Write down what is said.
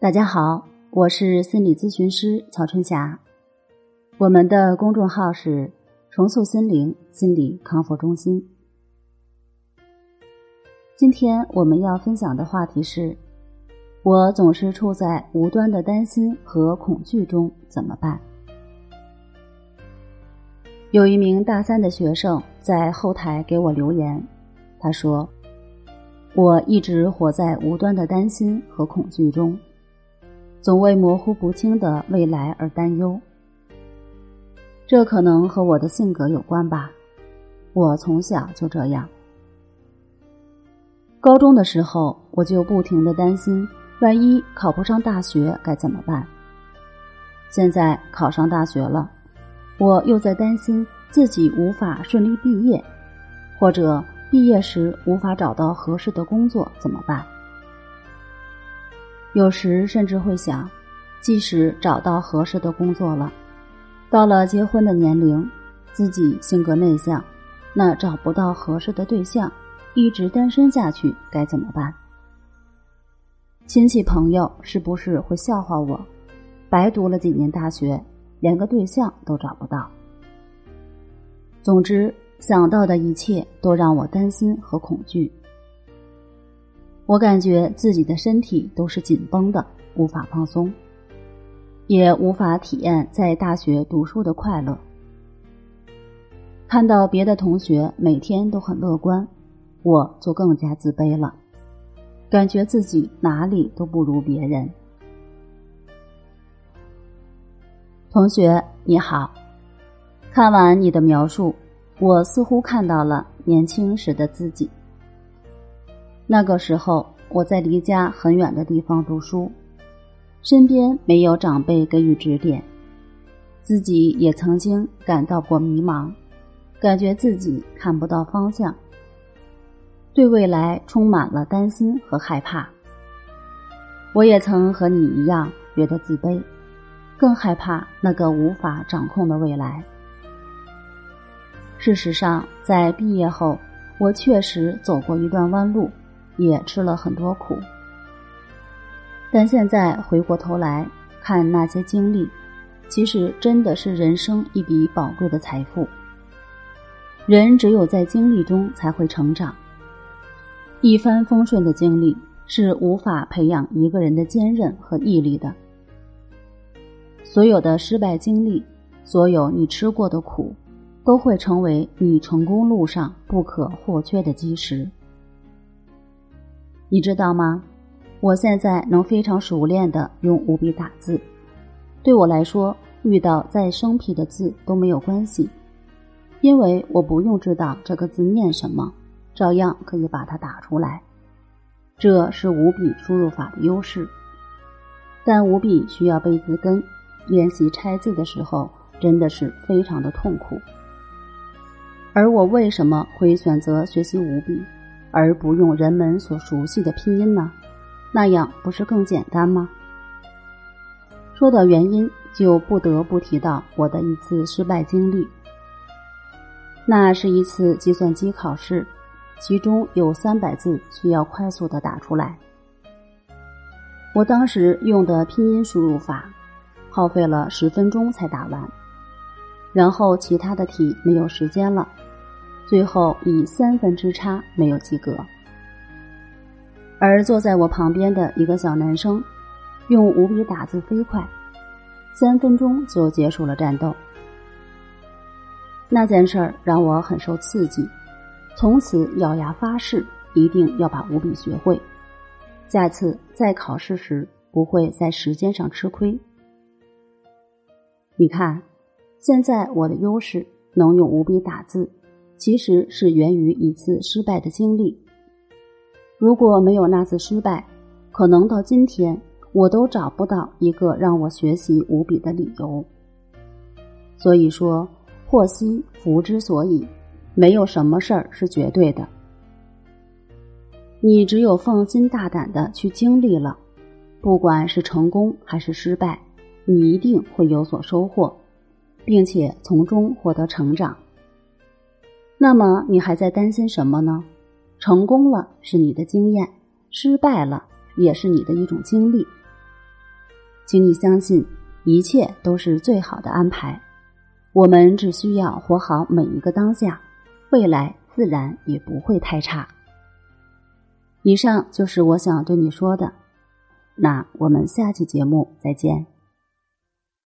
大家好，我是心理咨询师曹春霞。我们的公众号是“重塑心灵心理康复中心”。今天我们要分享的话题是：我总是处在无端的担心和恐惧中，怎么办？有一名大三的学生在后台给我留言，他说：“我一直活在无端的担心和恐惧中。”总为模糊不清的未来而担忧，这可能和我的性格有关吧。我从小就这样。高中的时候，我就不停的担心，万一考不上大学该怎么办。现在考上大学了，我又在担心自己无法顺利毕业，或者毕业时无法找到合适的工作怎么办？有时甚至会想，即使找到合适的工作了，到了结婚的年龄，自己性格内向，那找不到合适的对象，一直单身下去该怎么办？亲戚朋友是不是会笑话我？白读了几年大学，连个对象都找不到。总之，想到的一切都让我担心和恐惧。我感觉自己的身体都是紧绷的，无法放松，也无法体验在大学读书的快乐。看到别的同学每天都很乐观，我就更加自卑了，感觉自己哪里都不如别人。同学你好，看完你的描述，我似乎看到了年轻时的自己。那个时候，我在离家很远的地方读书，身边没有长辈给予指点，自己也曾经感到过迷茫，感觉自己看不到方向，对未来充满了担心和害怕。我也曾和你一样觉得自卑，更害怕那个无法掌控的未来。事实上，在毕业后，我确实走过一段弯路。也吃了很多苦，但现在回过头来看那些经历，其实真的是人生一笔宝贵的财富。人只有在经历中才会成长，一帆风顺的经历是无法培养一个人的坚韧和毅力的。所有的失败经历，所有你吃过的苦，都会成为你成功路上不可或缺的基石。你知道吗？我现在能非常熟练的用五笔打字，对我来说，遇到再生僻的字都没有关系，因为我不用知道这个字念什么，照样可以把它打出来。这是五笔输入法的优势。但五笔需要背字根，练习拆字的时候真的是非常的痛苦。而我为什么会选择学习五笔？而不用人们所熟悉的拼音呢？那样不是更简单吗？说到原因，就不得不提到我的一次失败经历。那是一次计算机考试，其中有三百字需要快速的打出来。我当时用的拼音输入法，耗费了十分钟才打完，然后其他的题没有时间了。最后以三分之差没有及格，而坐在我旁边的一个小男生，用五笔打字飞快，三分钟就结束了战斗。那件事儿让我很受刺激，从此咬牙发誓一定要把五笔学会，下次再考试时不会在时间上吃亏。你看，现在我的优势能用五笔打字。其实是源于一次失败的经历。如果没有那次失败，可能到今天我都找不到一个让我学习无比的理由。所以说，祸兮福之所以，没有什么事儿是绝对的。你只有放心大胆的去经历了，不管是成功还是失败，你一定会有所收获，并且从中获得成长。那么你还在担心什么呢？成功了是你的经验，失败了也是你的一种经历。请你相信，一切都是最好的安排。我们只需要活好每一个当下，未来自然也不会太差。以上就是我想对你说的，那我们下期节目再见。